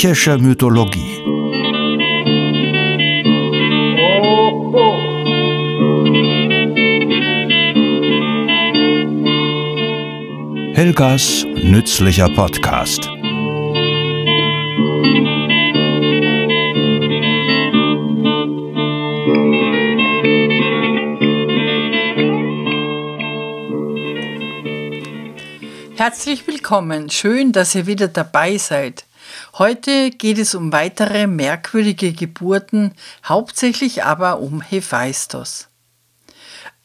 Griechische Mythologie. Helgas nützlicher Podcast. Herzlich willkommen, schön, dass ihr wieder dabei seid. Heute geht es um weitere merkwürdige Geburten, hauptsächlich aber um Hephaistos.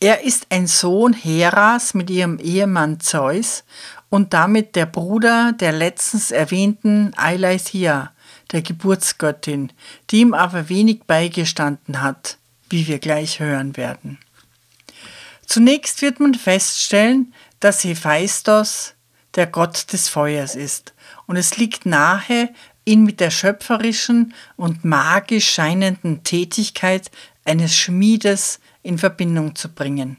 Er ist ein Sohn Heras mit ihrem Ehemann Zeus und damit der Bruder der letztens erwähnten Eileithia, der Geburtsgöttin, die ihm aber wenig beigestanden hat, wie wir gleich hören werden. Zunächst wird man feststellen, dass Hephaistos der Gott des Feuers ist. Und es liegt nahe, ihn mit der schöpferischen und magisch scheinenden Tätigkeit eines Schmiedes in Verbindung zu bringen.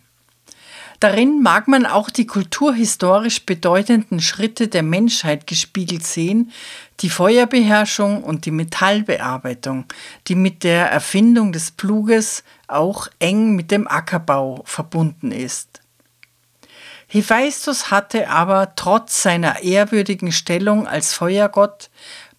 Darin mag man auch die kulturhistorisch bedeutenden Schritte der Menschheit gespiegelt sehen, die Feuerbeherrschung und die Metallbearbeitung, die mit der Erfindung des Pluges auch eng mit dem Ackerbau verbunden ist. Hephaistos hatte aber trotz seiner ehrwürdigen Stellung als Feuergott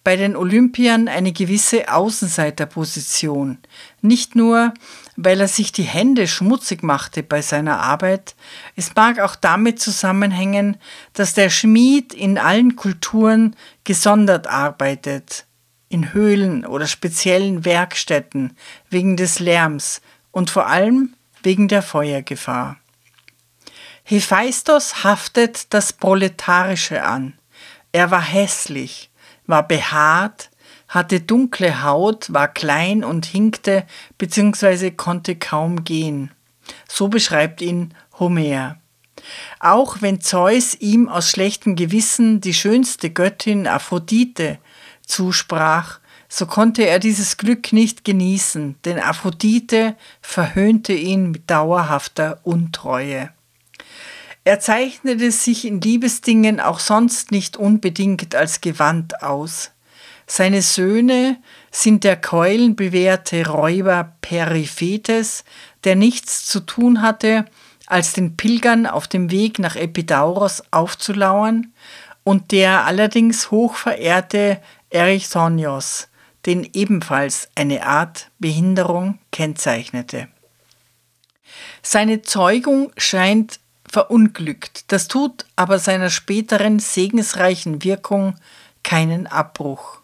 bei den Olympiern eine gewisse Außenseiterposition. Nicht nur, weil er sich die Hände schmutzig machte bei seiner Arbeit, es mag auch damit zusammenhängen, dass der Schmied in allen Kulturen gesondert arbeitet, in Höhlen oder speziellen Werkstätten, wegen des Lärms und vor allem wegen der Feuergefahr. Hephaistos haftet das Proletarische an. Er war hässlich, war behaart, hatte dunkle Haut, war klein und hinkte bzw. konnte kaum gehen. So beschreibt ihn Homer. Auch wenn Zeus ihm aus schlechtem Gewissen die schönste Göttin Aphrodite zusprach, so konnte er dieses Glück nicht genießen, denn Aphrodite verhöhnte ihn mit dauerhafter Untreue. Er zeichnete sich in Liebesdingen auch sonst nicht unbedingt als gewandt aus. Seine Söhne sind der keulenbewehrte Räuber Periphetes, der nichts zu tun hatte, als den Pilgern auf dem Weg nach Epidauros aufzulauern, und der allerdings hochverehrte Erichthonios, den ebenfalls eine Art Behinderung kennzeichnete. Seine Zeugung scheint verunglückt. Das tut aber seiner späteren segensreichen Wirkung keinen Abbruch.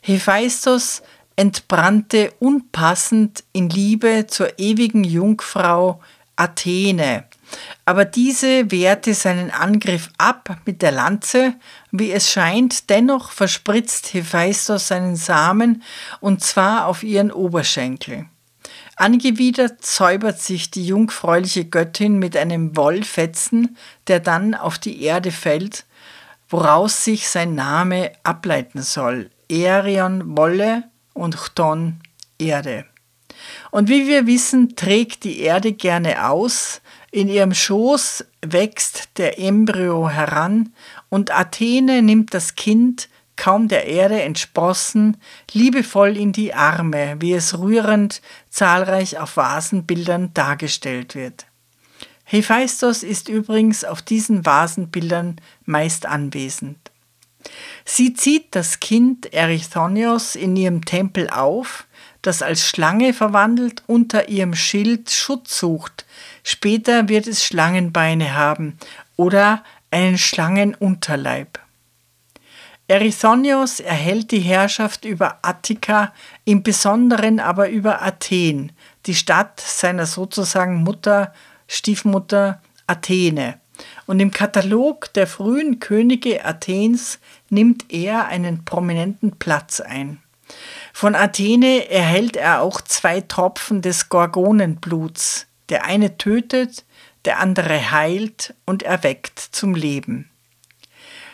Hephaistos entbrannte unpassend in Liebe zur ewigen Jungfrau Athene, aber diese wehrte seinen Angriff ab mit der Lanze, wie es scheint, dennoch verspritzt Hephaistos seinen Samen, und zwar auf ihren Oberschenkel. Angewidert säubert sich die jungfräuliche Göttin mit einem Wollfetzen, der dann auf die Erde fällt, woraus sich sein Name ableiten soll. Erion Wolle und Chton Erde. Und wie wir wissen, trägt die Erde gerne aus, in ihrem Schoß wächst der Embryo heran und Athene nimmt das Kind kaum der Erde entsprossen, liebevoll in die Arme, wie es rührend zahlreich auf Vasenbildern dargestellt wird. Hephaistos ist übrigens auf diesen Vasenbildern meist anwesend. Sie zieht das Kind Erechthonios in ihrem Tempel auf, das als Schlange verwandelt unter ihrem Schild Schutz sucht. Später wird es Schlangenbeine haben oder einen Schlangenunterleib. Erythonios erhält die Herrschaft über Attika, im Besonderen aber über Athen, die Stadt seiner sozusagen Mutter, Stiefmutter Athene. Und im Katalog der frühen Könige Athens nimmt er einen prominenten Platz ein. Von Athene erhält er auch zwei Tropfen des Gorgonenbluts. Der eine tötet, der andere heilt und erweckt zum Leben.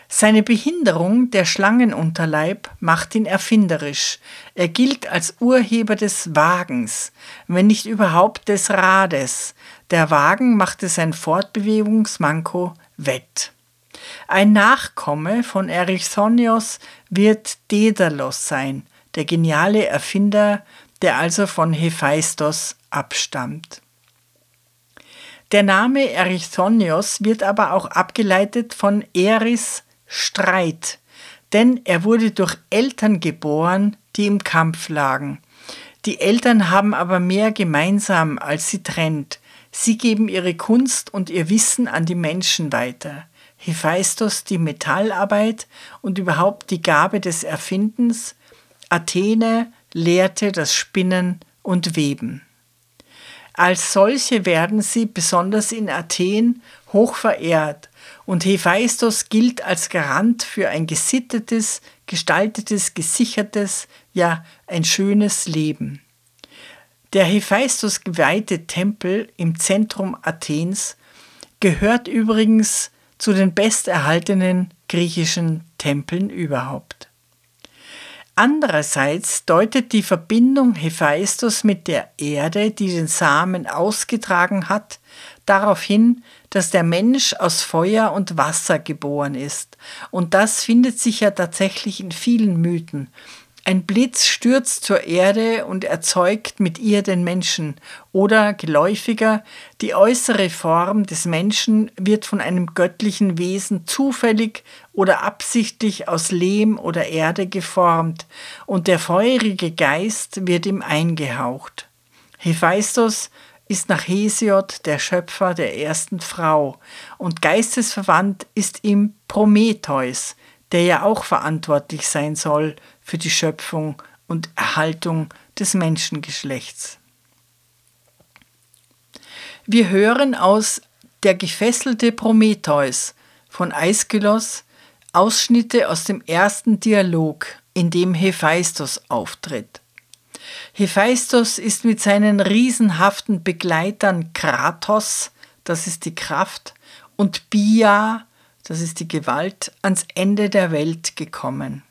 Seine Behinderung, der Schlangenunterleib, macht ihn erfinderisch. Er gilt als Urheber des Wagens, wenn nicht überhaupt des Rades. Der Wagen machte sein Fortbewegungsmanko wett. Ein Nachkomme von Erichthonios wird Daedalus sein, der geniale Erfinder, der also von Hephaistos abstammt. Der Name Erichthonios wird aber auch abgeleitet von Eris Streit, denn er wurde durch Eltern geboren, die im Kampf lagen. Die Eltern haben aber mehr gemeinsam, als sie trennt. Sie geben ihre Kunst und ihr Wissen an die Menschen weiter. Hephaistos die Metallarbeit und überhaupt die Gabe des Erfindens, Athene lehrte das Spinnen und Weben. Als solche werden sie besonders in Athen hoch verehrt und Hephaistos gilt als Garant für ein gesittetes, gestaltetes, gesichertes, ja ein schönes Leben. Der Hephaistos geweihte Tempel im Zentrum Athens gehört übrigens zu den besterhaltenen griechischen Tempeln überhaupt. Andererseits deutet die Verbindung Hephaistos mit der Erde, die den Samen ausgetragen hat, darauf hin, dass der Mensch aus Feuer und Wasser geboren ist. Und das findet sich ja tatsächlich in vielen Mythen. Ein Blitz stürzt zur Erde und erzeugt mit ihr den Menschen. Oder geläufiger, die äußere Form des Menschen wird von einem göttlichen Wesen zufällig oder absichtlich aus Lehm oder Erde geformt und der feurige Geist wird ihm eingehaucht. Hephaistos ist nach Hesiod der Schöpfer der ersten Frau und geistesverwandt ist ihm Prometheus, der ja auch verantwortlich sein soll für die Schöpfung und Erhaltung des Menschengeschlechts. Wir hören aus Der gefesselte Prometheus von Aeschylus Ausschnitte aus dem ersten Dialog, in dem Hephaistos auftritt. Hephaistos ist mit seinen riesenhaften Begleitern Kratos, das ist die Kraft, und Bia, das ist die Gewalt, ans Ende der Welt gekommen.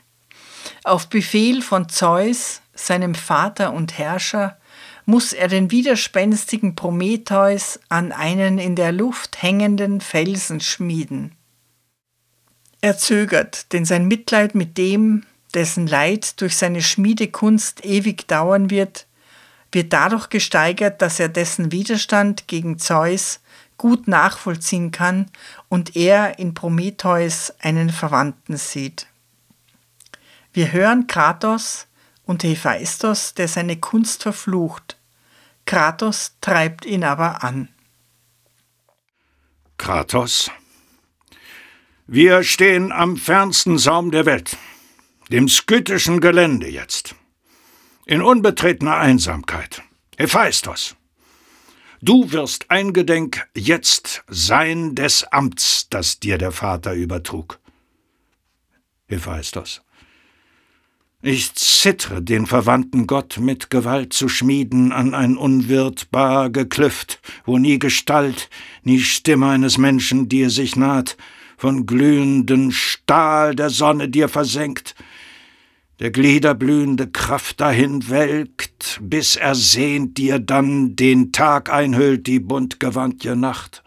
Auf Befehl von Zeus, seinem Vater und Herrscher, muss er den widerspenstigen Prometheus an einen in der Luft hängenden Felsen schmieden. Er zögert, denn sein Mitleid mit dem, dessen Leid durch seine Schmiedekunst ewig dauern wird, wird dadurch gesteigert, dass er dessen Widerstand gegen Zeus gut nachvollziehen kann und er in Prometheus einen Verwandten sieht. Wir hören Kratos und Hephaistos, der seine Kunst verflucht. Kratos treibt ihn aber an. Kratos, wir stehen am fernsten Saum der Welt, dem skytischen Gelände jetzt, in unbetretener Einsamkeit. Hephaistos, du wirst eingedenk jetzt sein des Amts, das dir der Vater übertrug. Hephaistos, ich zittre, den verwandten Gott mit Gewalt zu schmieden an ein unwirtbar Geklüft, wo nie Gestalt, nie Stimme eines Menschen dir sich naht, von glühenden Stahl der Sonne dir versenkt, der gliederblühende Kraft dahin welkt, bis ersehnt dir dann den Tag einhüllt die buntgewandte Nacht.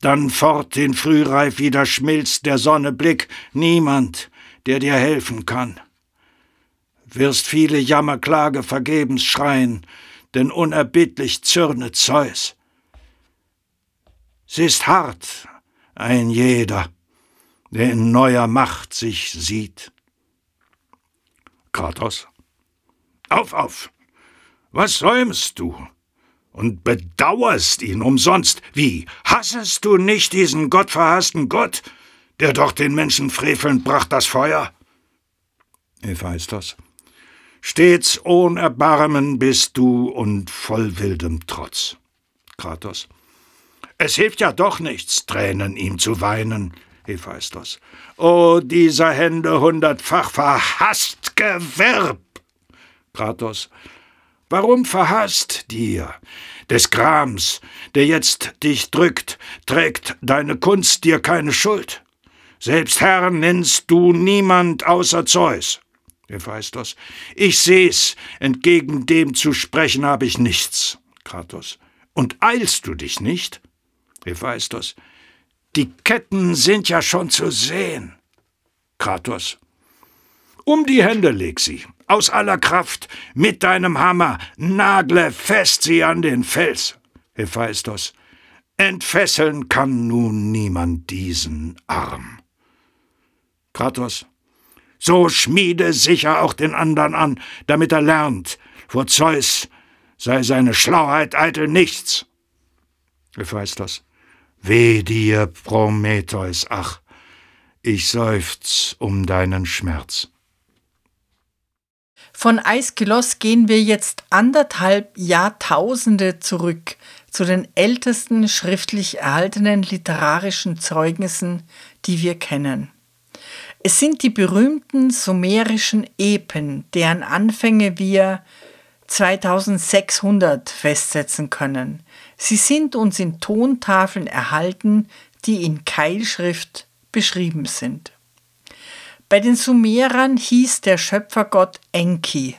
Dann fort den Frühreif wieder schmilzt der Sonne Blick, niemand, der dir helfen kann wirst viele Jammerklage vergebens schreien, denn unerbittlich zürnet Zeus. Sie ist hart, ein jeder, der in neuer Macht sich sieht. Kratos. Auf, auf! Was säumst du? Und bedauerst ihn umsonst. Wie? Hassest du nicht diesen gottverhassten Gott, der doch den Menschen frevelnd bracht das Feuer? Hephaistos. Stets ohn Erbarmen bist du und voll wildem Trotz. Kratos. Es hilft ja doch nichts, Tränen ihm zu weinen. Hephaistos. O dieser Hände hundertfach verhasst Gewirb! Kratos. Warum verhasst dir? Des Grams, der jetzt dich drückt, trägt deine Kunst dir keine Schuld. Selbst Herr nennst du niemand außer Zeus. Hephaistos. Ich seh's, entgegen dem zu sprechen habe ich nichts. Kratos. Und eilst du dich nicht? Hephaistos. Die Ketten sind ja schon zu sehen. Kratos. Um die Hände leg sie, aus aller Kraft, mit deinem Hammer, nagle fest sie an den Fels. Hephaistos. Entfesseln kann nun niemand diesen Arm. Kratos. So schmiede sicher auch den andern an, damit er lernt, vor Zeus sei seine Schlauheit eitel nichts. Hephaistos. Weh dir, Prometheus, ach, ich seufz um deinen Schmerz. Von Aeschylus gehen wir jetzt anderthalb Jahrtausende zurück zu den ältesten schriftlich erhaltenen literarischen Zeugnissen, die wir kennen. Es sind die berühmten sumerischen Epen, deren Anfänge wir 2600 festsetzen können. Sie sind uns in Tontafeln erhalten, die in Keilschrift beschrieben sind. Bei den Sumerern hieß der Schöpfergott Enki,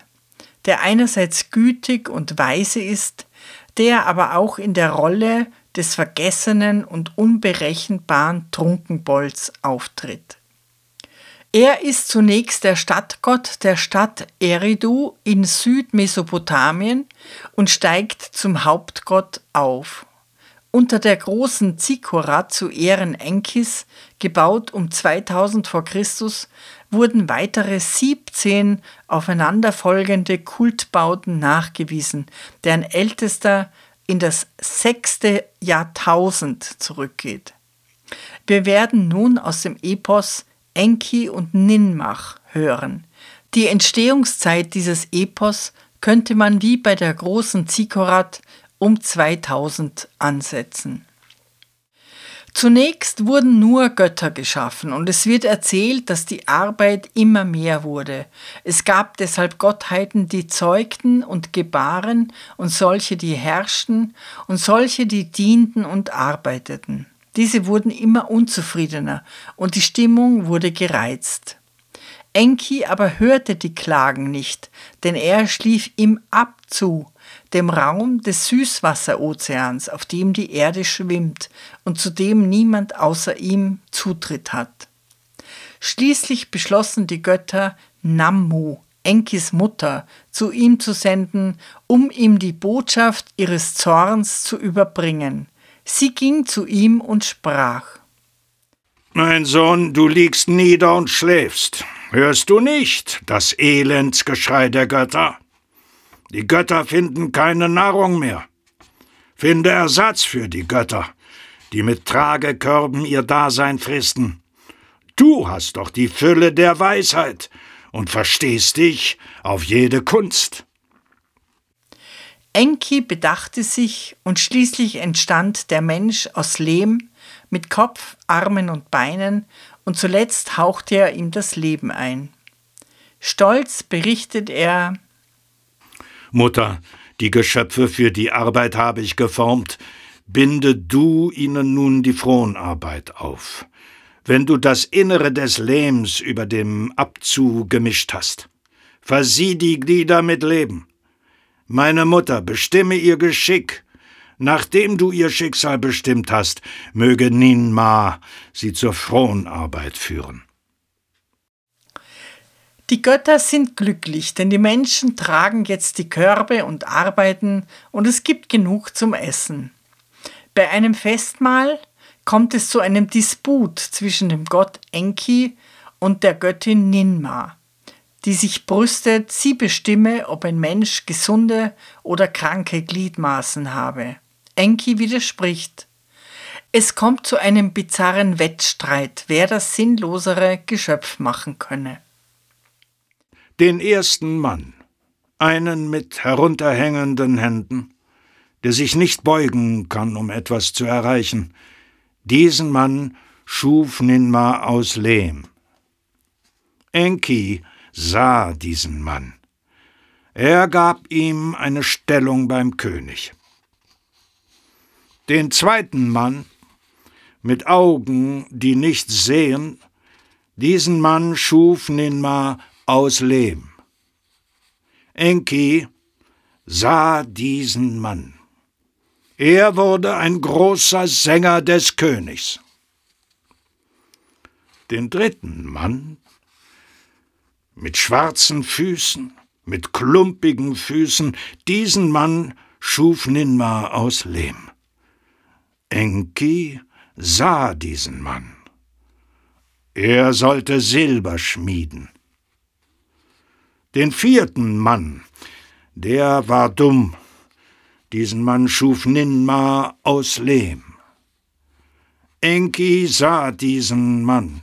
der einerseits gütig und weise ist, der aber auch in der Rolle des vergessenen und unberechenbaren Trunkenbolds auftritt. Er ist zunächst der Stadtgott der Stadt Eridu in Südmesopotamien und steigt zum Hauptgott auf. Unter der großen Zikora zu Ehren Enkis, gebaut um 2000 v. Chr., wurden weitere 17 aufeinanderfolgende Kultbauten nachgewiesen, deren ältester in das sechste Jahrtausend zurückgeht. Wir werden nun aus dem Epos Enki und Ninmach hören. Die Entstehungszeit dieses Epos könnte man wie bei der großen Zikorat um 2000 ansetzen. Zunächst wurden nur Götter geschaffen und es wird erzählt, dass die Arbeit immer mehr wurde. Es gab deshalb Gottheiten, die zeugten und gebaren und solche, die herrschten und solche, die dienten und arbeiteten. Diese wurden immer unzufriedener und die Stimmung wurde gereizt. Enki aber hörte die Klagen nicht, denn er schlief im Abzu, dem Raum des Süßwasserozeans, auf dem die Erde schwimmt und zu dem niemand außer ihm Zutritt hat. Schließlich beschlossen die Götter Nammu, Enkis Mutter, zu ihm zu senden, um ihm die Botschaft ihres Zorns zu überbringen. Sie ging zu ihm und sprach Mein Sohn, du liegst nieder und schläfst. Hörst du nicht das Elendsgeschrei der Götter? Die Götter finden keine Nahrung mehr. Finde Ersatz für die Götter, die mit Tragekörben ihr Dasein fristen. Du hast doch die Fülle der Weisheit und verstehst dich auf jede Kunst. Enki bedachte sich und schließlich entstand der Mensch aus Lehm mit Kopf, Armen und Beinen und zuletzt hauchte er ihm das Leben ein. Stolz berichtet er Mutter, die Geschöpfe für die Arbeit habe ich geformt, binde du ihnen nun die Fronarbeit auf, wenn du das Innere des Lehms über dem Abzu gemischt hast. Versieh die Glieder mit Leben. Meine Mutter, bestimme ihr Geschick, Nachdem du ihr Schicksal bestimmt hast, möge Ninma sie zur Fronarbeit führen. Die Götter sind glücklich, denn die Menschen tragen jetzt die Körbe und arbeiten und es gibt genug zum Essen. Bei einem Festmahl kommt es zu einem Disput zwischen dem Gott Enki und der Göttin Ninma, die sich brüstet, sie bestimme, ob ein Mensch gesunde oder kranke Gliedmaßen habe. Enki widerspricht. Es kommt zu einem bizarren Wettstreit, wer das sinnlosere Geschöpf machen könne. Den ersten Mann, einen mit herunterhängenden Händen, der sich nicht beugen kann, um etwas zu erreichen, diesen Mann schuf Ninma aus Lehm. Enki sah diesen Mann. Er gab ihm eine Stellung beim König. Den zweiten Mann, mit Augen, die nicht sehen, diesen Mann schuf Ninma aus Lehm. Enki sah diesen Mann. Er wurde ein großer Sänger des Königs. Den dritten Mann mit schwarzen Füßen, mit klumpigen Füßen, diesen Mann schuf Ninma aus Lehm. Enki sah diesen Mann. Er sollte Silber schmieden. Den vierten Mann, der war dumm. Diesen Mann schuf Ninma aus Lehm. Enki sah diesen Mann.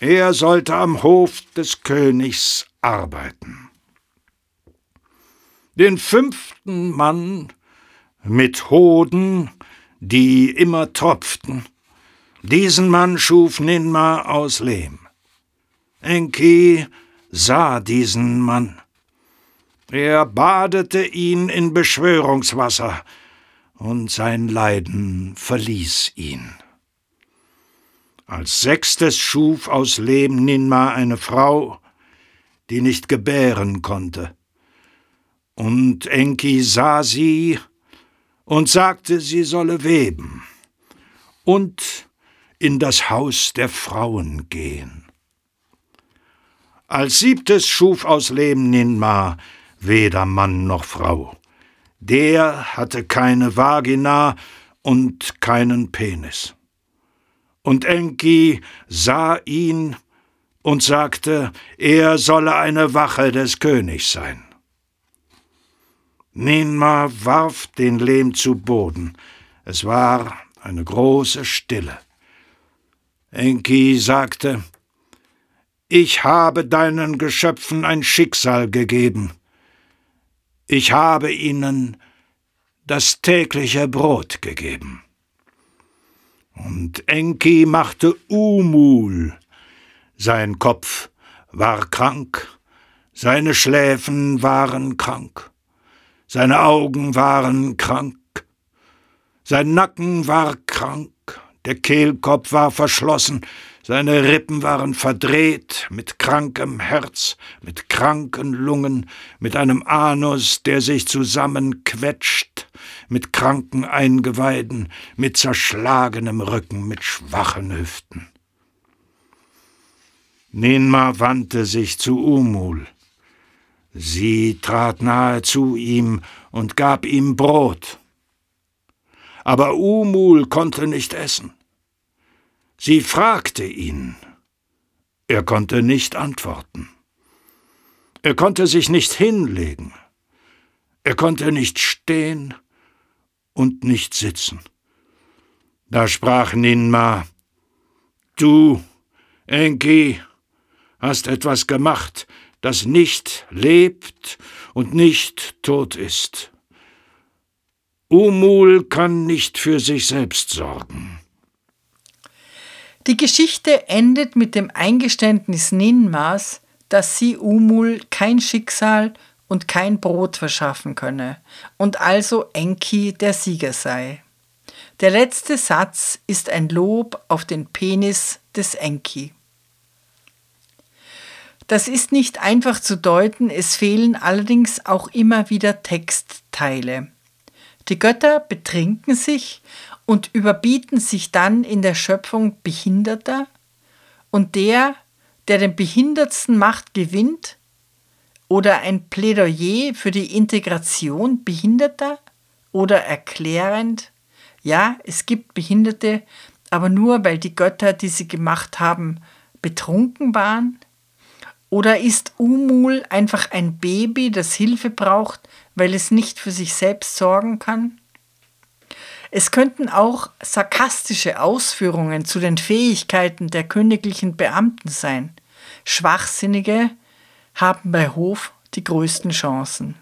Er sollte am Hof des Königs arbeiten. Den fünften Mann mit Hoden, die immer tropften, diesen Mann schuf Ninma aus Lehm. Enki sah diesen Mann. Er badete ihn in Beschwörungswasser, und sein Leiden verließ ihn. Als sechstes schuf aus Lehm Ninma eine Frau, die nicht gebären konnte. Und Enki sah sie und sagte, sie solle weben und in das Haus der Frauen gehen. Als siebtes schuf aus Lehm Ninma weder Mann noch Frau. Der hatte keine Vagina und keinen Penis. Und Enki sah ihn und sagte, er solle eine Wache des Königs sein. Ninma warf den Lehm zu Boden. Es war eine große Stille. Enki sagte, Ich habe deinen Geschöpfen ein Schicksal gegeben ich habe ihnen das tägliche Brot gegeben. Und Enki machte Umul. Sein Kopf war krank, seine Schläfen waren krank, seine Augen waren krank, sein Nacken war krank, der Kehlkopf war verschlossen, seine Rippen waren verdreht, mit krankem Herz, mit kranken Lungen, mit einem Anus, der sich zusammenquetscht, mit kranken Eingeweiden, mit zerschlagenem Rücken, mit schwachen Hüften. Ninma wandte sich zu Umul. Sie trat nahe zu ihm und gab ihm Brot. Aber Umul konnte nicht essen. Sie fragte ihn. Er konnte nicht antworten. Er konnte sich nicht hinlegen. Er konnte nicht stehen und nicht sitzen. Da sprach Ninma, Du, Enki, hast etwas gemacht, das nicht lebt und nicht tot ist. Umul kann nicht für sich selbst sorgen. Die Geschichte endet mit dem Eingeständnis Ninmas, dass sie Umul kein Schicksal und kein Brot verschaffen könne und also Enki der Sieger sei. Der letzte Satz ist ein Lob auf den Penis des Enki. Das ist nicht einfach zu deuten, es fehlen allerdings auch immer wieder Textteile. Die Götter betrinken sich und überbieten sich dann in der Schöpfung Behinderter und der, der den Behindertsten macht, gewinnt? Oder ein Plädoyer für die Integration Behinderter? Oder erklärend, ja, es gibt Behinderte, aber nur weil die Götter, die sie gemacht haben, betrunken waren? Oder ist Umul einfach ein Baby, das Hilfe braucht, weil es nicht für sich selbst sorgen kann? Es könnten auch sarkastische Ausführungen zu den Fähigkeiten der königlichen Beamten sein. Schwachsinnige haben bei Hof die größten Chancen.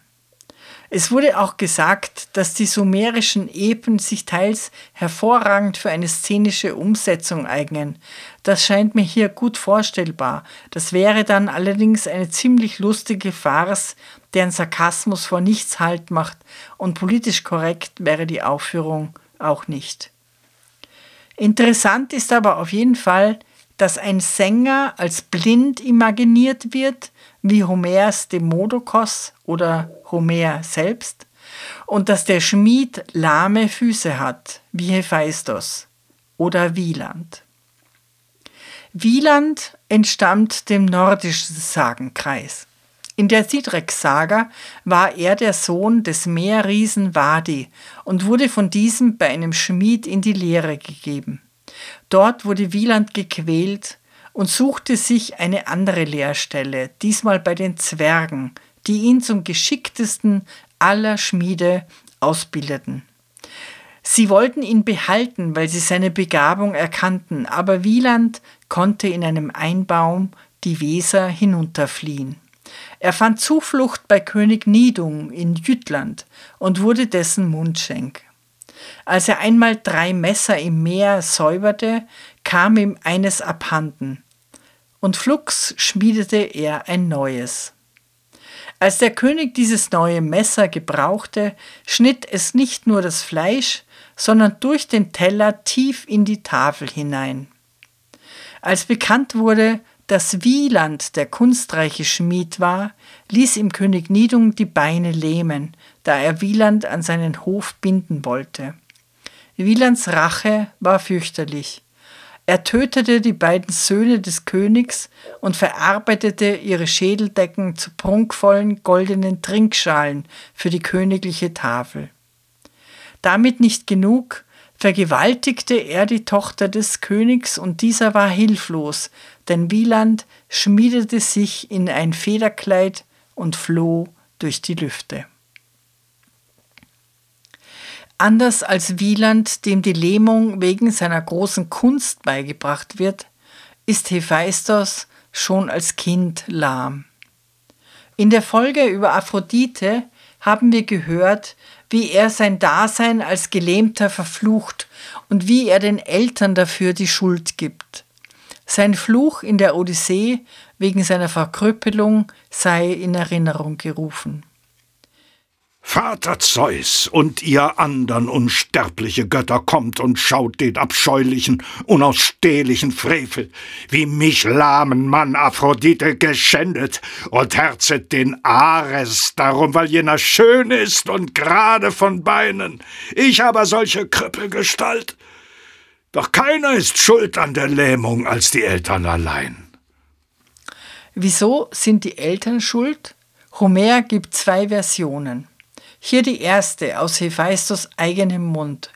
Es wurde auch gesagt, dass die sumerischen Epen sich teils hervorragend für eine szenische Umsetzung eignen. Das scheint mir hier gut vorstellbar. Das wäre dann allerdings eine ziemlich lustige Farce, deren Sarkasmus vor nichts Halt macht, und politisch korrekt wäre die Aufführung auch nicht. Interessant ist aber auf jeden Fall, dass ein Sänger als blind imaginiert wird, wie Homers Demodokos oder Homer selbst, und dass der Schmied lahme Füße hat, wie Hephaistos oder Wieland. Wieland entstammt dem nordischen Sagenkreis. In der Sidrek-Saga war er der Sohn des Meerriesen Wadi und wurde von diesem bei einem Schmied in die Lehre gegeben. Dort wurde Wieland gequält und suchte sich eine andere Lehrstelle, diesmal bei den Zwergen, die ihn zum geschicktesten aller Schmiede ausbildeten. Sie wollten ihn behalten, weil sie seine Begabung erkannten, aber Wieland konnte in einem Einbaum die Weser hinunterfliehen. Er fand Zuflucht bei König Nidung in Jütland und wurde dessen Mundschenk. Als er einmal drei Messer im Meer säuberte, kam ihm eines abhanden, und flugs schmiedete er ein neues. Als der König dieses neue Messer gebrauchte, schnitt es nicht nur das Fleisch, sondern durch den Teller tief in die Tafel hinein. Als bekannt wurde, dass Wieland der kunstreiche Schmied war, ließ ihm König Nidung die Beine lähmen, da er Wieland an seinen Hof binden wollte. Wielands Rache war fürchterlich. Er tötete die beiden Söhne des Königs und verarbeitete ihre Schädeldecken zu prunkvollen goldenen Trinkschalen für die königliche Tafel. Damit nicht genug, vergewaltigte er die Tochter des Königs und dieser war hilflos, denn Wieland schmiedete sich in ein Federkleid und floh durch die Lüfte. Anders als Wieland, dem die Lähmung wegen seiner großen Kunst beigebracht wird, ist Hephaistos schon als Kind lahm. In der Folge über Aphrodite haben wir gehört, wie er sein Dasein als Gelähmter verflucht und wie er den Eltern dafür die Schuld gibt. Sein Fluch in der Odyssee wegen seiner Verkrüppelung sei in Erinnerung gerufen. Vater Zeus und ihr andern unsterbliche Götter kommt und schaut den abscheulichen, unausstehlichen Frevel, wie mich lahmen Mann Aphrodite geschändet und herzet den Ares darum, weil jener schön ist und gerade von Beinen, ich aber solche Krüppelgestalt. Doch keiner ist schuld an der Lähmung als die Eltern allein. Wieso sind die Eltern schuld? Homer gibt zwei Versionen. Hier die erste aus Hephaistos eigenem Mund.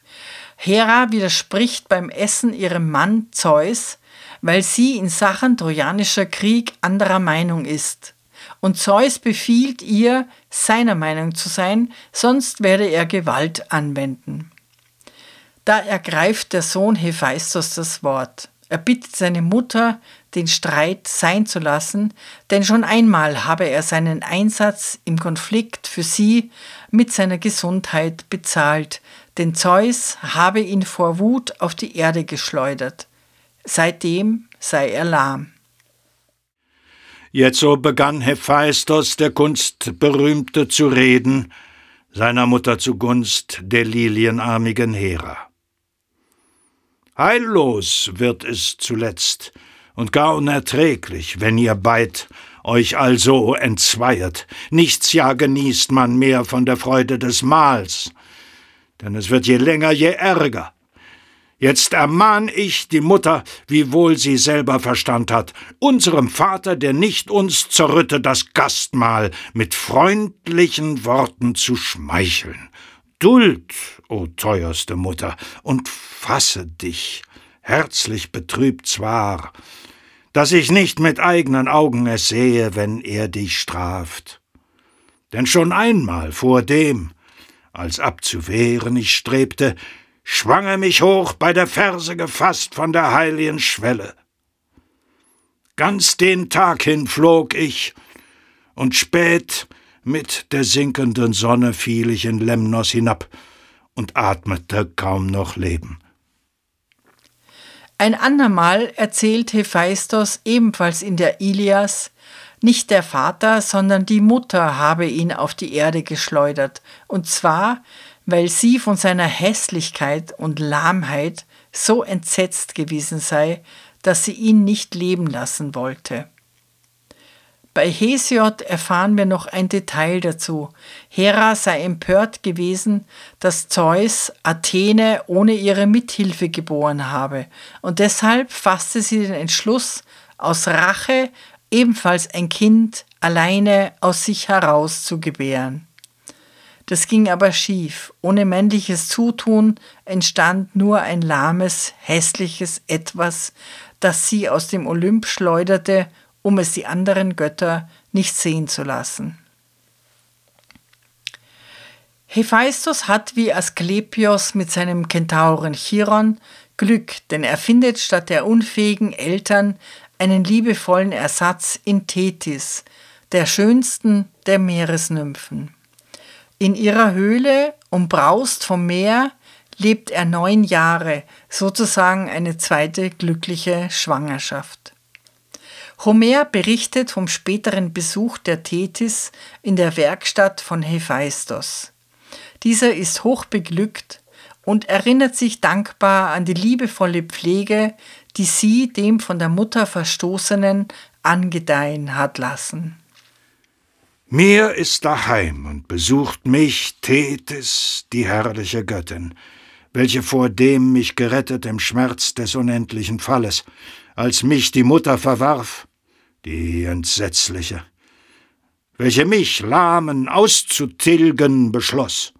Hera widerspricht beim Essen ihrem Mann Zeus, weil sie in Sachen trojanischer Krieg anderer Meinung ist. Und Zeus befiehlt ihr, seiner Meinung zu sein, sonst werde er Gewalt anwenden. Da ergreift der Sohn Hephaistos das Wort. Er bittet seine Mutter, den Streit sein zu lassen, denn schon einmal habe er seinen Einsatz im Konflikt für sie mit seiner Gesundheit bezahlt, denn Zeus habe ihn vor Wut auf die Erde geschleudert. Seitdem sei er lahm. Jetzo begann Hephaistos, der Kunstberühmte, zu reden, seiner Mutter zugunst der lilienarmigen Hera. Heillos wird es zuletzt und gar unerträglich, wenn ihr beid euch also entzweiet. Nichts ja genießt man mehr von der Freude des Mahls, denn es wird je länger, je ärger. Jetzt ermahn ich die Mutter, wiewohl sie selber Verstand hat, unserem Vater, der nicht uns zerrütte, das Gastmahl mit freundlichen Worten zu schmeicheln. Duld, o teuerste Mutter, und fasse dich, herzlich betrübt zwar, dass ich nicht mit eigenen Augen es sehe, wenn er dich straft. Denn schon einmal vor dem, als abzuwehren ich strebte, schwang er mich hoch bei der Ferse gefasst von der heiligen Schwelle. Ganz den Tag hin flog ich, und spät mit der sinkenden Sonne fiel ich in Lemnos hinab und atmete kaum noch Leben. Ein andermal erzählt Hephaistos ebenfalls in der Ilias, nicht der Vater, sondern die Mutter habe ihn auf die Erde geschleudert, und zwar, weil sie von seiner Hässlichkeit und Lahmheit so entsetzt gewesen sei, dass sie ihn nicht leben lassen wollte. Bei Hesiod erfahren wir noch ein Detail dazu. Hera sei empört gewesen, dass Zeus Athene ohne ihre Mithilfe geboren habe, und deshalb fasste sie den Entschluss, aus Rache ebenfalls ein Kind alleine aus sich heraus zu gebären. Das ging aber schief. Ohne männliches Zutun entstand nur ein lahmes, hässliches Etwas, das sie aus dem Olymp schleuderte um es die anderen Götter nicht sehen zu lassen. Hephaistos hat wie Asklepios mit seinem Kentauren Chiron Glück, denn er findet statt der unfähigen Eltern einen liebevollen Ersatz in Tethys, der schönsten der Meeresnymphen. In ihrer Höhle, umbraust vom Meer, lebt er neun Jahre, sozusagen eine zweite glückliche Schwangerschaft. Homer berichtet vom späteren Besuch der Tethys in der Werkstatt von Hephaistos. Dieser ist hochbeglückt und erinnert sich dankbar an die liebevolle Pflege, die sie dem von der Mutter Verstoßenen angedeihen hat lassen. Mir ist daheim und besucht mich Tethys, die herrliche Göttin, welche vor dem mich gerettet im Schmerz des unendlichen Falles, als mich die Mutter verwarf, die entsetzliche, welche mich lahmen auszutilgen beschloss.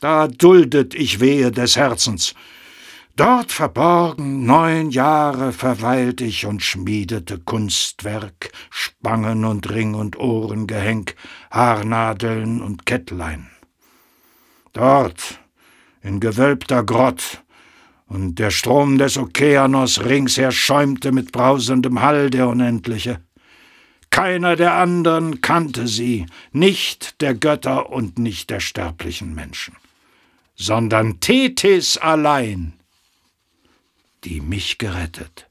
Da duldet ich Wehe des Herzens. Dort verborgen neun Jahre verweilt ich und schmiedete Kunstwerk, Spangen und Ring und Ohrengehenk, Haarnadeln und Kettlein. Dort, in gewölbter Grott, und der Strom des Okeanos ringsher schäumte mit brausendem Hall der Unendliche. Keiner der anderen kannte sie, nicht der Götter und nicht der sterblichen Menschen, sondern Tethys allein, die mich gerettet.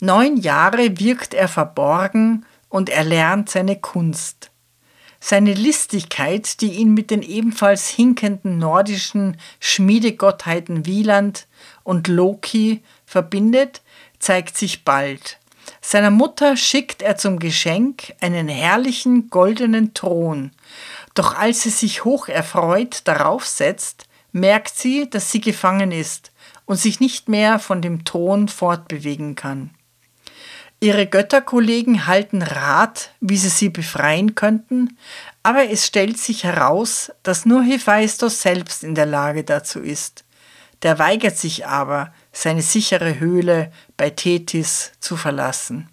Neun Jahre wirkt er verborgen und erlernt seine Kunst. Seine Listigkeit, die ihn mit den ebenfalls hinkenden nordischen Schmiedegottheiten Wieland und Loki verbindet, zeigt sich bald. Seiner Mutter schickt er zum Geschenk einen herrlichen goldenen Thron. Doch als sie sich hoch erfreut darauf setzt, merkt sie, dass sie gefangen ist und sich nicht mehr von dem Thron fortbewegen kann. Ihre Götterkollegen halten Rat, wie sie sie befreien könnten, aber es stellt sich heraus, dass nur Hephaistos selbst in der Lage dazu ist. Der weigert sich aber, seine sichere Höhle bei Tethys zu verlassen.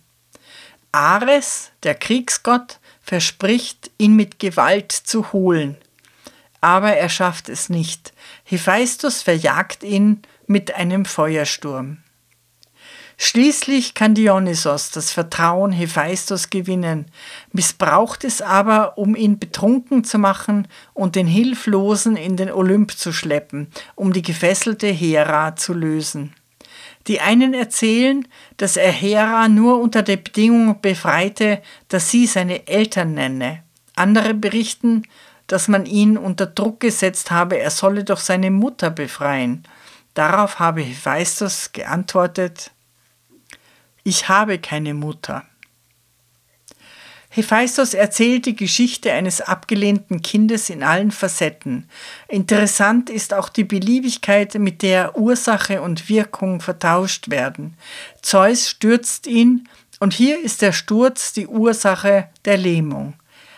Ares, der Kriegsgott, verspricht, ihn mit Gewalt zu holen. Aber er schafft es nicht. Hephaistos verjagt ihn mit einem Feuersturm. Schließlich kann Dionysos das Vertrauen Hephaistos gewinnen, missbraucht es aber, um ihn betrunken zu machen und den Hilflosen in den Olymp zu schleppen, um die gefesselte Hera zu lösen. Die einen erzählen, dass er Hera nur unter der Bedingung befreite, dass sie seine Eltern nenne. Andere berichten, dass man ihn unter Druck gesetzt habe, er solle doch seine Mutter befreien. Darauf habe Hephaistos geantwortet, ich habe keine Mutter. Hephaistos erzählt die Geschichte eines abgelehnten Kindes in allen Facetten. Interessant ist auch die Beliebigkeit, mit der Ursache und Wirkung vertauscht werden. Zeus stürzt ihn, und hier ist der Sturz die Ursache der Lähmung.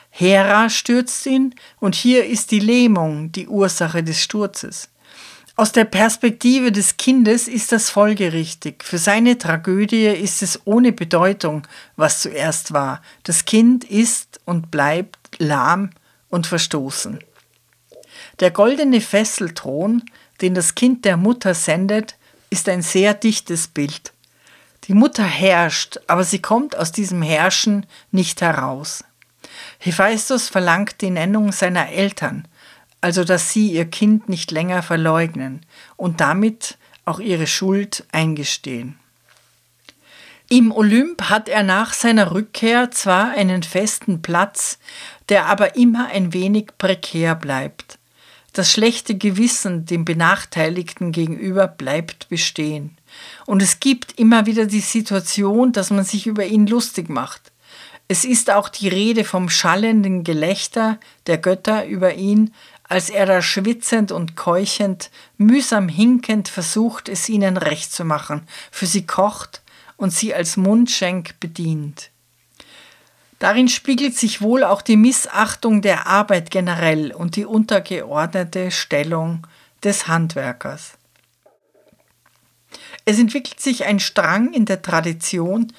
Hera stürzt ihn, und hier ist die Lähmung die Ursache des Sturzes. Aus der Perspektive des Kindes ist das folgerichtig. Für seine Tragödie ist es ohne Bedeutung, was zuerst war. Das Kind ist und bleibt lahm und verstoßen. Der goldene Fesselthron, den das Kind der Mutter sendet, ist ein sehr dichtes Bild. Die Mutter herrscht, aber sie kommt aus diesem Herrschen nicht heraus. Hephaistos verlangt die Nennung seiner Eltern, also dass sie ihr Kind nicht länger verleugnen und damit auch ihre Schuld eingestehen. Im Olymp hat er nach seiner Rückkehr zwar einen festen Platz, der aber immer ein wenig prekär bleibt. Das schlechte Gewissen dem Benachteiligten gegenüber bleibt bestehen. Und es gibt immer wieder die Situation, dass man sich über ihn lustig macht. Es ist auch die Rede vom schallenden Gelächter der Götter über ihn, als er da schwitzend und keuchend, mühsam hinkend versucht, es ihnen recht zu machen, für sie kocht und sie als Mundschenk bedient. Darin spiegelt sich wohl auch die Missachtung der Arbeit generell und die untergeordnete Stellung des Handwerkers. Es entwickelt sich ein Strang in der Tradition,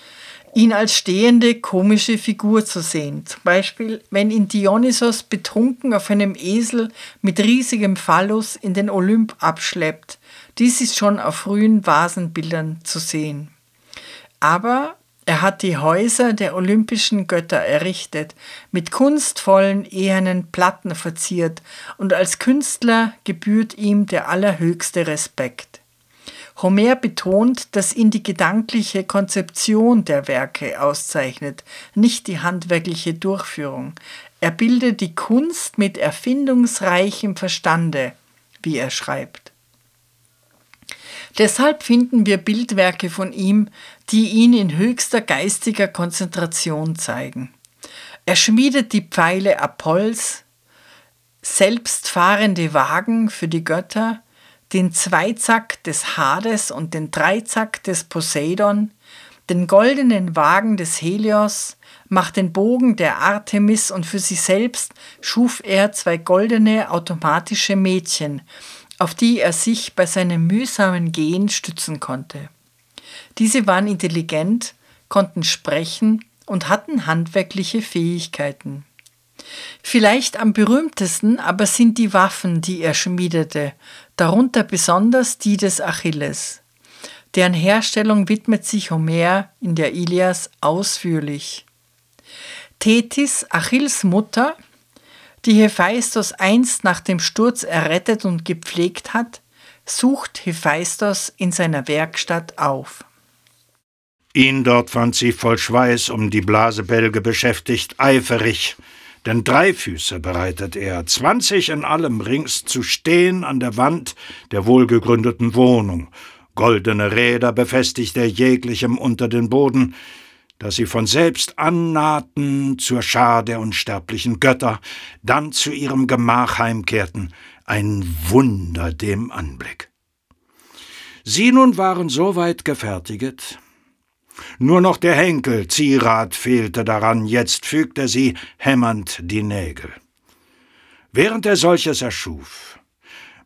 ihn als stehende komische Figur zu sehen. Zum Beispiel, wenn ihn Dionysos betrunken auf einem Esel mit riesigem Phallus in den Olymp abschleppt. Dies ist schon auf frühen Vasenbildern zu sehen. Aber er hat die Häuser der olympischen Götter errichtet, mit kunstvollen ehernen Platten verziert, und als Künstler gebührt ihm der allerhöchste Respekt. Homer betont, dass ihn die gedankliche Konzeption der Werke auszeichnet, nicht die handwerkliche Durchführung. Er bildet die Kunst mit erfindungsreichem Verstande, wie er schreibt. Deshalb finden wir Bildwerke von ihm, die ihn in höchster geistiger Konzentration zeigen. Er schmiedet die Pfeile Apolls, selbstfahrende Wagen für die Götter, den Zweizack des Hades und den Dreizack des Poseidon, den goldenen Wagen des Helios, macht den Bogen der Artemis und für sich selbst schuf er zwei goldene automatische Mädchen, auf die er sich bei seinem mühsamen Gehen stützen konnte. Diese waren intelligent, konnten sprechen und hatten handwerkliche Fähigkeiten. Vielleicht am berühmtesten aber sind die Waffen, die er schmiedete, darunter besonders die des Achilles. Deren Herstellung widmet sich Homer in der Ilias ausführlich. Tethys, Achilles Mutter, die Hephaistos einst nach dem Sturz errettet und gepflegt hat, sucht Hephaistos in seiner Werkstatt auf. Ihn dort fand sie voll Schweiß um die Blasebälge beschäftigt, eiferig, denn drei Füße bereitet er, zwanzig in allem rings zu stehen an der Wand der wohlgegründeten Wohnung. Goldene Räder befestigt er jeglichem unter den Boden, dass sie von selbst annahten zur Schar der unsterblichen Götter, dann zu ihrem Gemach heimkehrten, ein Wunder dem Anblick. Sie nun waren so weit gefertiget, nur noch der Henkel, Zierat, fehlte daran, jetzt fügte sie hämmernd die Nägel. Während er solches erschuf,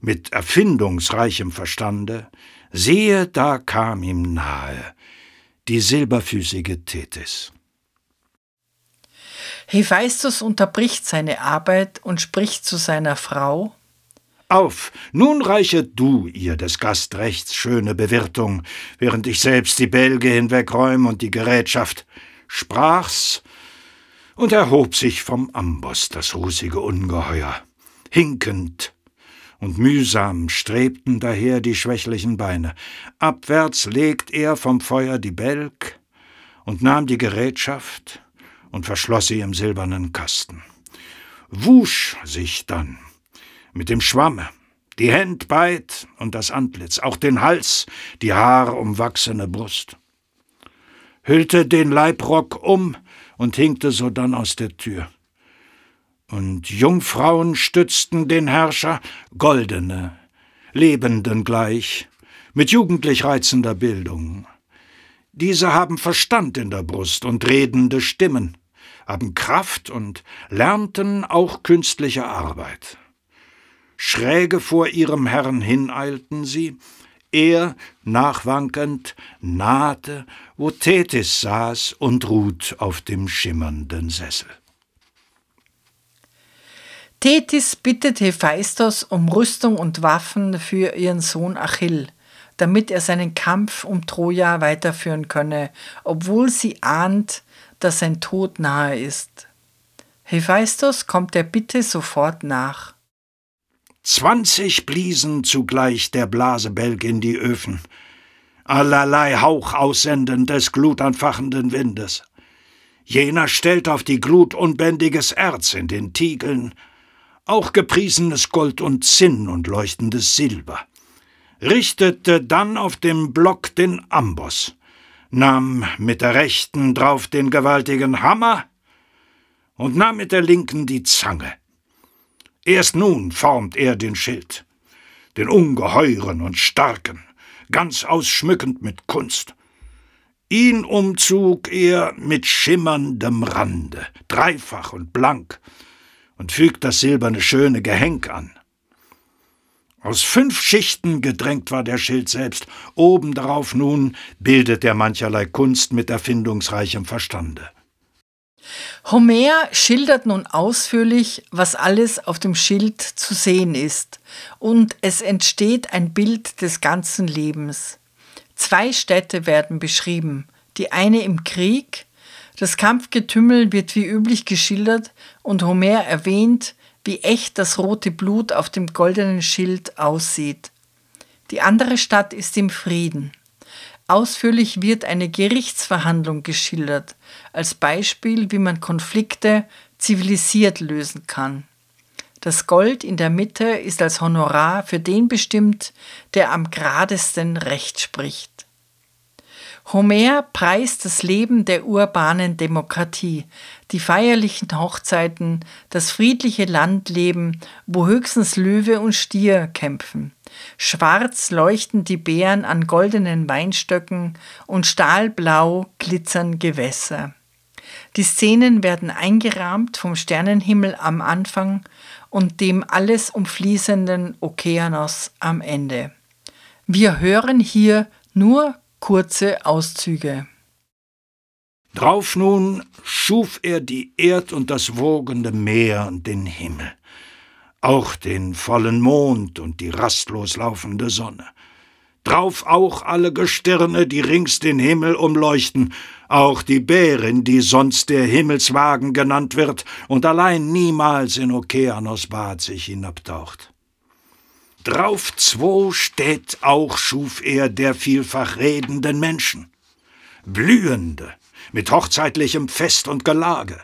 mit erfindungsreichem Verstande, siehe, da kam ihm nahe die silberfüßige Tethys. Hephaistos unterbricht seine Arbeit und spricht zu seiner Frau, auf, nun reiche du ihr des Gastrechts schöne Bewirtung, während ich selbst die Bälge hinwegräum und die Gerätschaft. Sprach's und erhob sich vom Amboss das rußige Ungeheuer. Hinkend und mühsam strebten daher die schwächlichen Beine. Abwärts legt er vom Feuer die Bälg und nahm die Gerätschaft und verschloss sie im silbernen Kasten. Wusch sich dann mit dem Schwamme, die Händ beit und das Antlitz, auch den Hals, die haarumwachsene Brust. Hüllte den Leibrock um und hinkte sodann aus der Tür. Und Jungfrauen stützten den Herrscher, goldene, Lebenden gleich, mit jugendlich reizender Bildung. Diese haben Verstand in der Brust und redende Stimmen, haben Kraft und lernten auch künstliche Arbeit. Schräge vor ihrem Herrn hineilten sie, er, nachwankend, nahte, wo Tethys saß und ruht auf dem schimmernden Sessel. Tethys bittet Hephaistos um Rüstung und Waffen für ihren Sohn Achill, damit er seinen Kampf um Troja weiterführen könne, obwohl sie ahnt, dass sein Tod nahe ist. Hephaistos kommt der Bitte sofort nach. Zwanzig bliesen zugleich der Blasebälg in die Öfen, allerlei Hauch aussendend des glutanfachenden Windes. Jener stellt auf die Glut unbändiges Erz in den Tiegeln, auch gepriesenes Gold und Zinn und leuchtendes Silber. richtete dann auf dem Block den Amboss, nahm mit der rechten drauf den gewaltigen Hammer und nahm mit der linken die Zange. Erst nun formt er den Schild, den ungeheuren und starken, ganz ausschmückend mit Kunst. Ihn umzog er mit schimmerndem Rande, dreifach und blank, und fügt das silberne schöne Gehenk an. Aus fünf Schichten gedrängt war der Schild selbst, oben darauf nun bildet er mancherlei Kunst mit erfindungsreichem Verstande. Homer schildert nun ausführlich, was alles auf dem Schild zu sehen ist, und es entsteht ein Bild des ganzen Lebens. Zwei Städte werden beschrieben, die eine im Krieg, das Kampfgetümmel wird wie üblich geschildert und Homer erwähnt, wie echt das rote Blut auf dem goldenen Schild aussieht. Die andere Stadt ist im Frieden. Ausführlich wird eine Gerichtsverhandlung geschildert, als Beispiel, wie man Konflikte zivilisiert lösen kann. Das Gold in der Mitte ist als Honorar für den bestimmt, der am geradesten Recht spricht. Homer preist das Leben der urbanen Demokratie, die feierlichen Hochzeiten, das friedliche Landleben, wo höchstens Löwe und Stier kämpfen. Schwarz leuchten die Bären an goldenen Weinstöcken und stahlblau glitzern Gewässer. Die Szenen werden eingerahmt vom Sternenhimmel am Anfang und dem alles umfließenden Okeanos am Ende. Wir hören hier nur kurze Auszüge. Drauf nun schuf er die Erd und das wogende Meer und den Himmel, auch den vollen Mond und die rastlos laufende Sonne. Drauf auch alle Gestirne, die rings den Himmel umleuchten, auch die Bärin, die sonst der Himmelswagen genannt wird und allein niemals in Okeanos Bad sich hinabtaucht. Drauf zwo steht auch schuf er der vielfach redenden Menschen. Blühende, mit hochzeitlichem Fest und Gelage.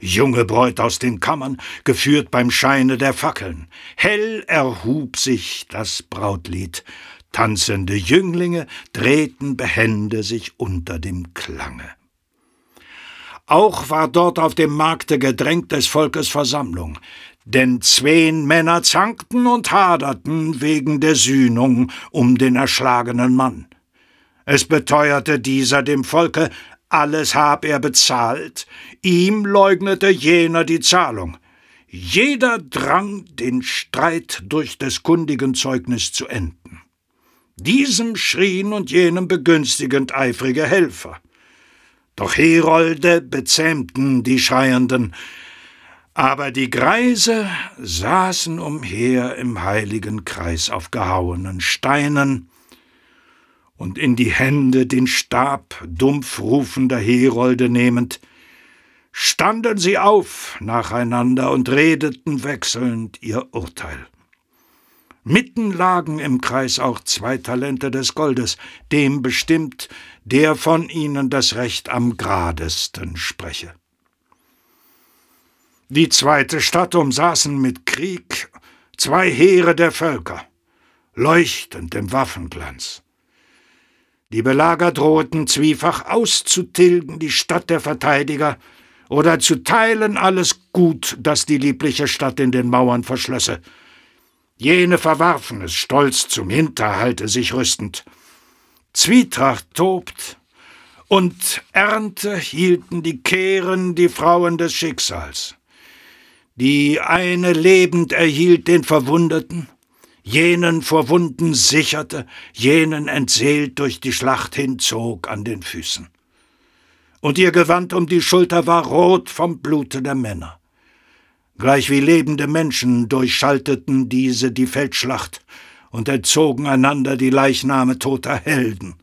Junge Bräut aus den Kammern, geführt beim Scheine der Fackeln. Hell erhub sich das Brautlied. Tanzende Jünglinge drehten behende sich unter dem Klange. Auch war dort auf dem Markte gedrängt des Volkes Versammlung, denn zween Männer zankten und haderten wegen der Sühnung um den erschlagenen Mann. Es beteuerte dieser dem Volke, alles hab er bezahlt, ihm leugnete jener die Zahlung. Jeder drang, den Streit durch des kundigen Zeugnis zu enden. Diesem schrien und jenem begünstigend eifrige Helfer. Doch Herolde bezähmten die Schreienden, aber die Greise saßen umher im heiligen Kreis auf gehauenen Steinen, und in die Hände den Stab dumpf rufender Herolde nehmend, standen sie auf nacheinander und redeten wechselnd ihr Urteil. Mitten lagen im Kreis auch zwei Talente des Goldes, dem bestimmt, der von ihnen das Recht am gradesten spreche. Die zweite Stadt umsaßen mit Krieg zwei Heere der Völker, leuchtend im Waffenglanz. Die Belager drohten zwiefach auszutilgen die Stadt der Verteidiger oder zu teilen alles Gut, das die liebliche Stadt in den Mauern verschlösse. Jene verwarfen es, stolz zum Hinterhalte sich rüstend. Zwietracht tobt, und Ernte hielten die Kehren die Frauen des Schicksals. Die eine lebend erhielt den Verwundeten, jenen vor Wunden sicherte, jenen entseelt durch die Schlacht hinzog an den Füßen. Und ihr Gewand um die Schulter war rot vom Blute der Männer. Gleich wie lebende Menschen durchschalteten diese die Feldschlacht und entzogen einander die Leichname toter Helden.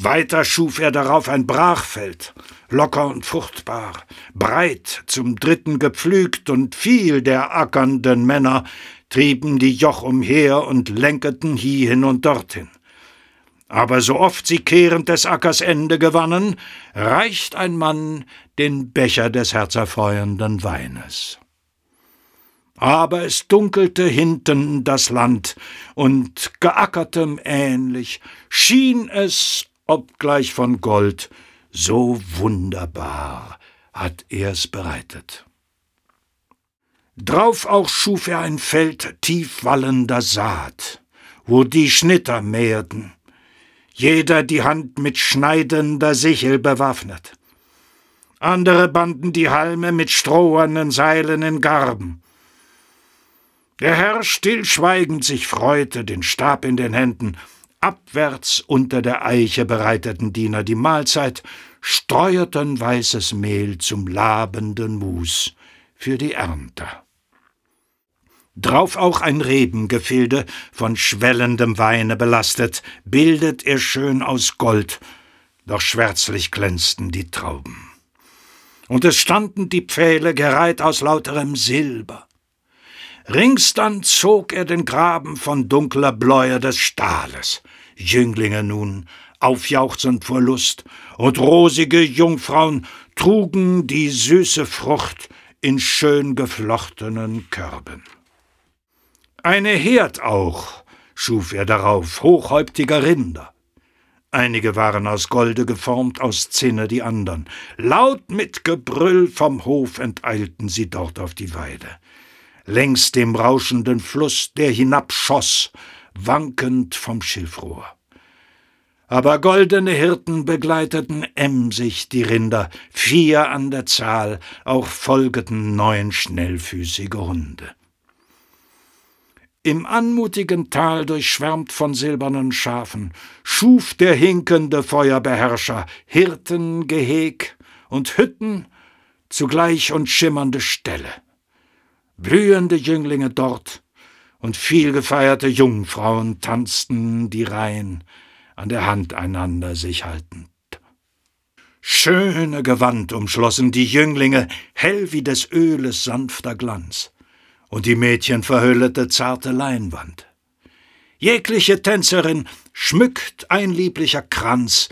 Weiter schuf er darauf ein Brachfeld, locker und fruchtbar, breit zum dritten gepflügt, und viel der ackernden Männer trieben die Joch umher und lenketen hiehin und dorthin. Aber so oft sie kehrend des Ackers Ende gewannen, reicht ein Mann den Becher des herzerfreuenden Weines. aber es dunkelte hinten das Land, und geackertem ähnlich schien es, obgleich von Gold, so wunderbar hat er's bereitet. Drauf auch schuf er ein Feld tiefwallender Saat, wo die Schnitter mehrten, jeder die Hand mit schneidender Sichel bewaffnet. Andere banden die Halme mit strohernen Seilen in Garben. Der Herr stillschweigend sich freute, den Stab in den Händen, abwärts unter der Eiche bereiteten Diener die Mahlzeit, steuerten weißes Mehl zum labenden Mus für die Ernte drauf auch ein Rebengefilde, von schwellendem Weine belastet, bildet er schön aus Gold, doch schwärzlich glänzten die Trauben. Und es standen die Pfähle gereiht aus lauterem Silber. Rings dann zog er den Graben von dunkler Bläue des Stahles, Jünglinge nun, aufjauchzend vor Lust, und rosige Jungfrauen trugen die süße Frucht in schön geflochtenen Körben. Eine Herd auch schuf er darauf, hochhäuptiger Rinder. Einige waren aus Golde geformt, aus Zinne die andern. Laut mit Gebrüll vom Hof enteilten sie dort auf die Weide. Längs dem rauschenden Fluss, der hinabschoss, wankend vom Schilfrohr. Aber goldene Hirten begleiteten emsig die Rinder, vier an der Zahl, auch folgeten neun schnellfüßige Hunde. Im anmutigen Tal durchschwärmt von silbernen Schafen, schuf der hinkende Feuerbeherrscher Hirten, Geheg und Hütten, zugleich und schimmernde Ställe. Blühende Jünglinge dort und vielgefeierte Jungfrauen tanzten die Reihen, an der Hand einander sich haltend. Schöne Gewand umschlossen die Jünglinge, hell wie des Öles sanfter Glanz und die Mädchen verhüllete zarte Leinwand. Jegliche Tänzerin schmückt ein lieblicher Kranz,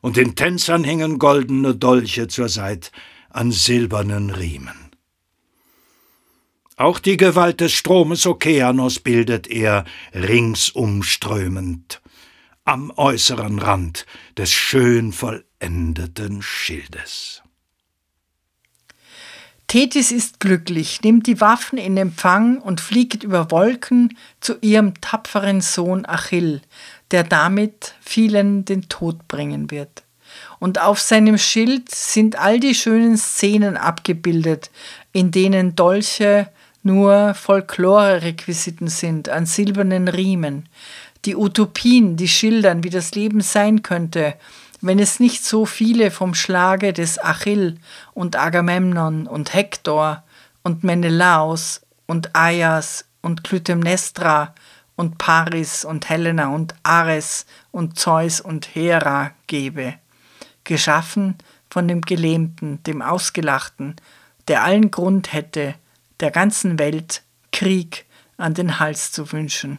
und den Tänzern hängen goldene Dolche zur Seit an silbernen Riemen. Auch die Gewalt des Stromes Okeanos bildet er ringsumströmend, am äußeren Rand des schön vollendeten Schildes. Tethys ist glücklich, nimmt die Waffen in Empfang und fliegt über Wolken zu ihrem tapferen Sohn Achill, der damit vielen den Tod bringen wird. Und auf seinem Schild sind all die schönen Szenen abgebildet, in denen Dolche nur Folklore-Requisiten sind, an silbernen Riemen, die Utopien, die schildern, wie das Leben sein könnte, wenn es nicht so viele vom Schlage des Achill und Agamemnon und Hektor und Menelaos und Aias und Clytemnestra und Paris und Helena und Ares und Zeus und Hera gebe, geschaffen von dem Gelähmten, dem Ausgelachten, der allen Grund hätte, der ganzen Welt Krieg an den Hals zu wünschen.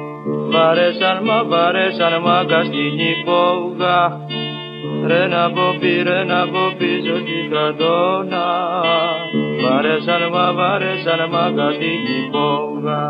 Βαρέσαν μα βαρέσαν μάγκα στην υπόγα Ρε να αποπήρεν από πίσω τη στρατόνα. Βαρέσαν μα βαρέσαν μάγκα στην υπόγα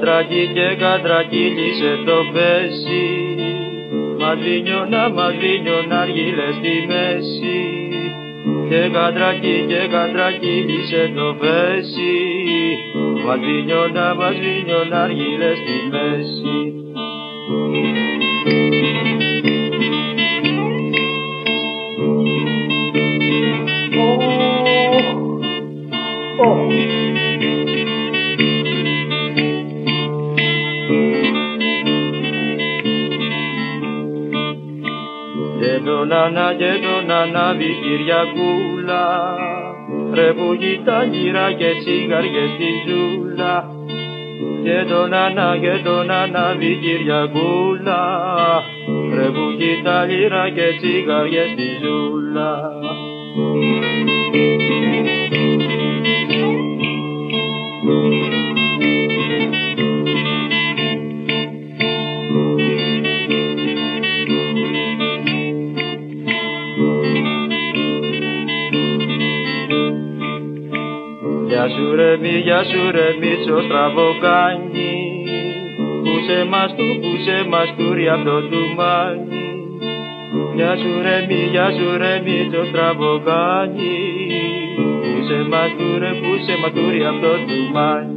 κατρακί και κατρακύλισε το πέσι Μαδρίνιωνα, μαδρίνιωνα αργύλες στη μέση. Και κατρακί και κατρακύλισε το πέσι Μαδρίνιωνα, μαδρίνιωνα αργύλες στη μέση ανάβει Κυριακούλα. Ρε που κοιτά γύρα και τσιγαριές στη ζούλα. Και τον Ανά και τον ανάβει Κυριακούλα. Ρε που κοιτά γύρα και τσιγαριές στη ζούλα σου ρε μη, γεια σου ρε μίτσο στραβοκάνι Πούσε μας του, πούσε μας του ρε αυτό του μάνι Γεια σου ρε μη, γεια σου ρε μίτσο στραβοκάνι Πούσε μας του ρε, πούσε μας του ρε αυτό του μάνι